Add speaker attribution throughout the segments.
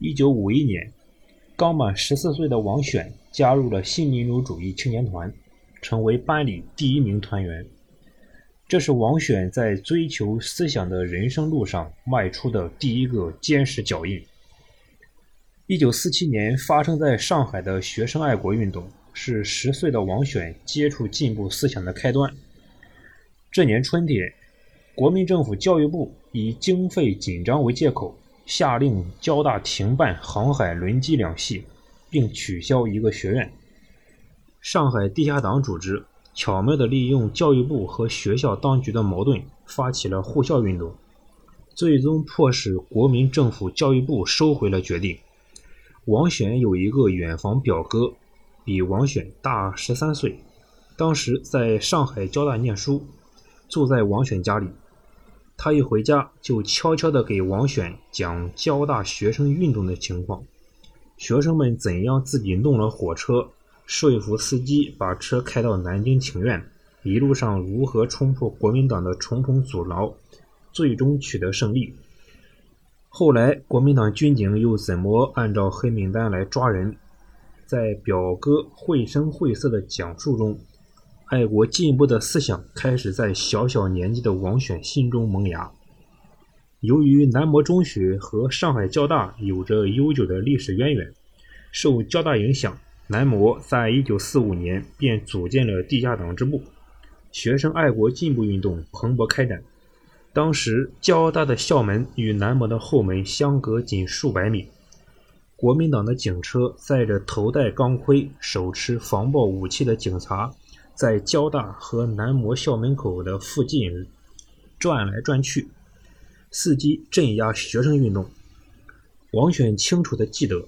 Speaker 1: 一九五一年，刚满十四岁的王选加入了新民主主义青年团，成为班里第一名团员。这是王选在追求思想的人生路上迈出的第一个坚实脚印。一九四七年发生在上海的学生爱国运动，是十岁的王选接触进步思想的开端。这年春天，国民政府教育部以经费紧张为借口，下令交大停办航海轮机两系，并取消一个学院。上海地下党组织。巧妙地利用教育部和学校当局的矛盾，发起了护校运动，最终迫使国民政府教育部收回了决定。王选有一个远房表哥，比王选大十三岁，当时在上海交大念书，住在王选家里。他一回家就悄悄地给王选讲交大学生运动的情况，学生们怎样自己弄了火车。说服司机把车开到南京请愿，一路上如何冲破国民党的重重阻挠，最终取得胜利。后来国民党军警又怎么按照黑名单来抓人？在表哥绘声绘色的讲述中，爱国进步的思想开始在小小年纪的王选心中萌芽。由于南模中学和上海交大有着悠久的历史渊源，受交大影响。南模在一九四五年便组建了地下党支部，学生爱国进步运动蓬勃开展。当时交大的校门与南模的后门相隔仅数百米，国民党的警车载着头戴钢盔、手持防爆武器的警察，在交大和南模校门口的附近转来转去，伺机镇压学生运动。王选清楚地记得。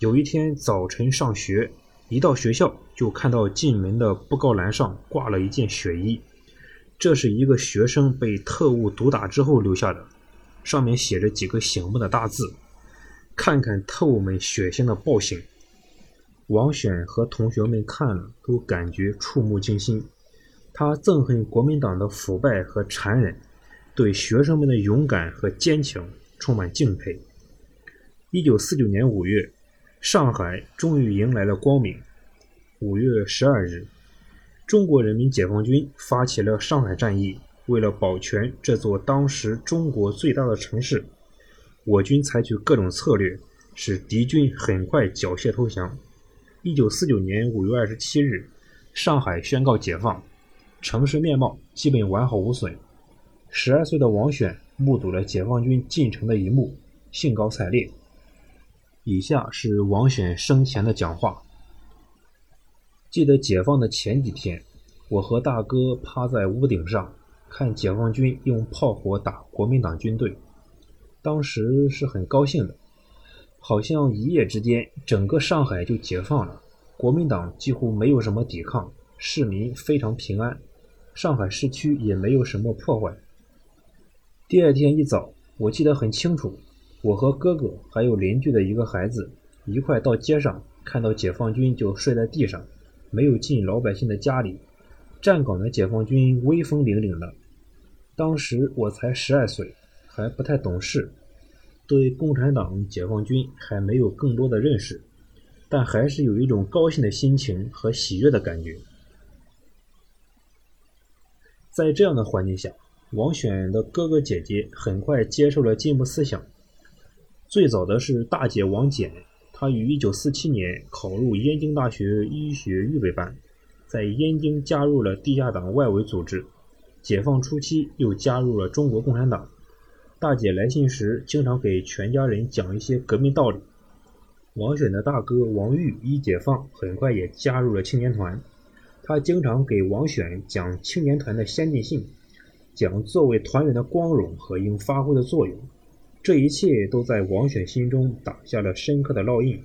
Speaker 1: 有一天早晨上学，一到学校就看到进门的布告栏上挂了一件血衣，这是一个学生被特务毒打之后留下的，上面写着几个醒目的大字：“看看特务们血腥的暴行。”王选和同学们看了都感觉触目惊心，他憎恨国民党的腐败和残忍，对学生们的勇敢和坚强充满敬佩。一九四九年五月。上海终于迎来了光明。五月十二日，中国人民解放军发起了上海战役。为了保全这座当时中国最大的城市，我军采取各种策略，使敌军很快缴械投降。一九四九年五月二十七日，上海宣告解放，城市面貌基本完好无损。十二岁的王选目睹了解放军进城的一幕，兴高采烈。以下是王选生前的讲话。记得解放的前几天，我和大哥趴在屋顶上看解放军用炮火打国民党军队，当时是很高兴的，好像一夜之间整个上海就解放了，国民党几乎没有什么抵抗，市民非常平安，上海市区也没有什么破坏。第二天一早，我记得很清楚。我和哥哥还有邻居的一个孩子一块到街上，看到解放军就睡在地上，没有进老百姓的家里。站岗的解放军威风凛凛的。当时我才十二岁，还不太懂事，对共产党、解放军还没有更多的认识，但还是有一种高兴的心情和喜悦的感觉。在这样的环境下，王选的哥哥姐姐很快接受了进步思想。最早的是大姐王简，她于1947年考入燕京大学医学预备班，在燕京加入了地下党外围组织。解放初期又加入了中国共产党。大姐来信时经常给全家人讲一些革命道理。王选的大哥王玉一解放很快也加入了青年团，他经常给王选讲青年团的先进性，讲作为团员的光荣和应发挥的作用。这一切都在王选心中打下了深刻的烙印，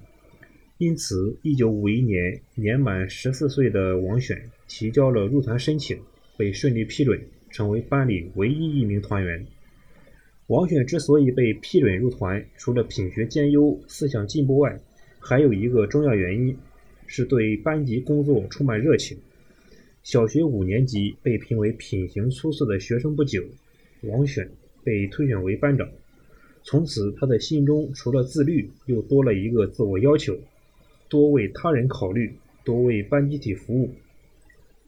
Speaker 1: 因此，一九五一年年满十四岁的王选提交了入团申请，被顺利批准，成为班里唯一一名团员。王选之所以被批准入团，除了品学兼优、思想进步外，还有一个重要原因，是对班级工作充满热情。小学五年级被评为品行出色的学生不久，王选被推选为班长。从此他的心中除了自律，又多了一个自我要求：多为他人考虑，多为班集体服务。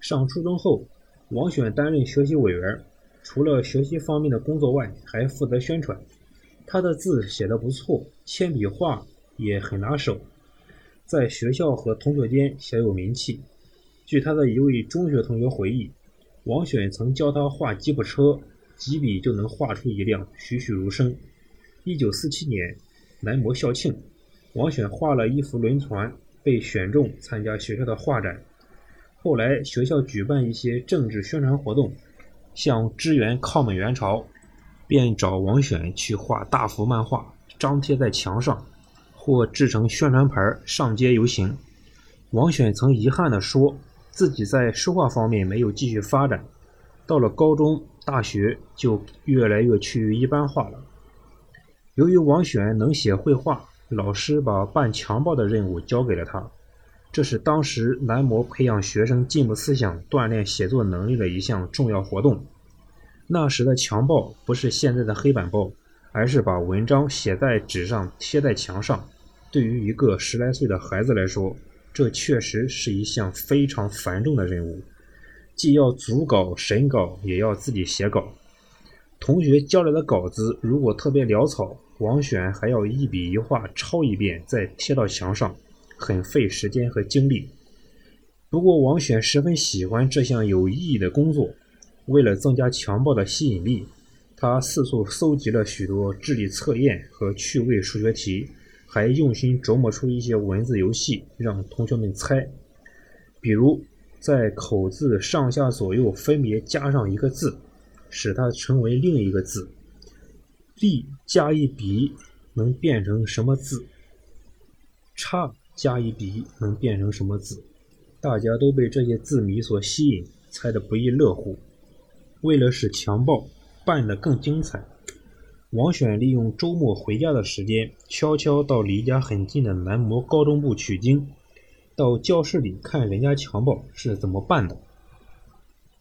Speaker 1: 上初中后，王选担任学习委员，除了学习方面的工作外，还负责宣传。他的字写得不错，铅笔画也很拿手，在学校和同学间小有名气。据他的一位中学同学回忆，王选曾教他画吉普车，几笔就能画出一辆，栩栩如生。一九四七年，南模校庆，王选画了一幅轮船，被选中参加学校的画展。后来学校举办一些政治宣传活动，像支援抗美援朝，便找王选去画大幅漫画，张贴在墙上，或制成宣传牌上街游行。王选曾遗憾地说，自己在书画方面没有继续发展，到了高中、大学就越来越趋于一般化了。由于王选能写绘画，老师把办墙报的任务交给了他。这是当时南模培养学生进步思想、锻炼写作能力的一项重要活动。那时的墙报不是现在的黑板报，而是把文章写在纸上贴在墙上。对于一个十来岁的孩子来说，这确实是一项非常繁重的任务，既要组稿、审稿，也要自己写稿。同学交来的稿子如果特别潦草，王选还要一笔一画抄一遍，再贴到墙上。很费时间和精力，不过王选十分喜欢这项有意义的工作。为了增加强报的吸引力，他四处搜集了许多智力测验和趣味数学题，还用心琢磨出一些文字游戏，让同学们猜。比如，在口字上下左右分别加上一个字，使它成为另一个字。力加一笔能变成什么字？差。加一笔能变成什么字？大家都被这些字谜所吸引，猜得不亦乐乎。为了使强报办得更精彩，王选利用周末回家的时间，悄悄到离家很近的南模高中部取经，到教室里看人家强报是怎么办的。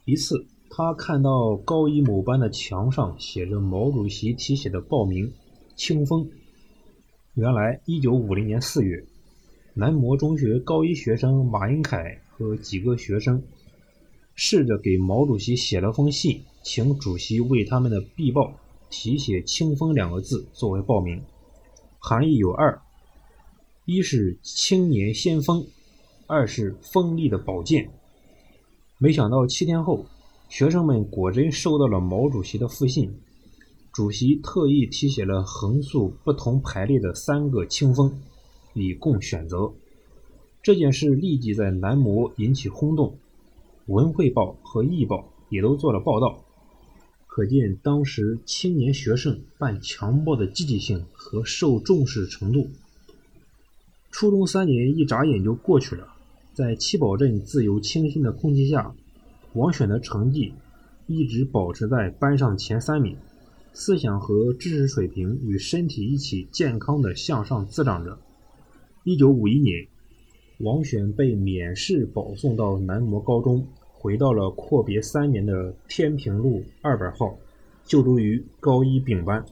Speaker 1: 一次，他看到高一某班的墙上写着毛主席题写的报名“清风”。原来，一九五零年四月。南模中学高一学生马英凯和几个学生试着给毛主席写了封信，请主席为他们的壁报题写“清风”两个字作为报名，含义有二：一是青年先锋，二是锋利的宝剑。没想到七天后，学生们果真收到了毛主席的复信，主席特意题写了横竖不同排列的三个清风。以供选择。这件事立即在南模引起轰动，《文汇报》和《艺报》也都做了报道，可见当时青年学生办强报的积极性和受重视程度。初中三年一眨眼就过去了，在七宝镇自由清新的空气下，王选的成绩一直保持在班上前三名，思想和知识水平与身体一起健康的向上滋长着。一九五一年，王选被免试保送到南模高中，回到了阔别三年的天平路二百号，就读于高一丙班。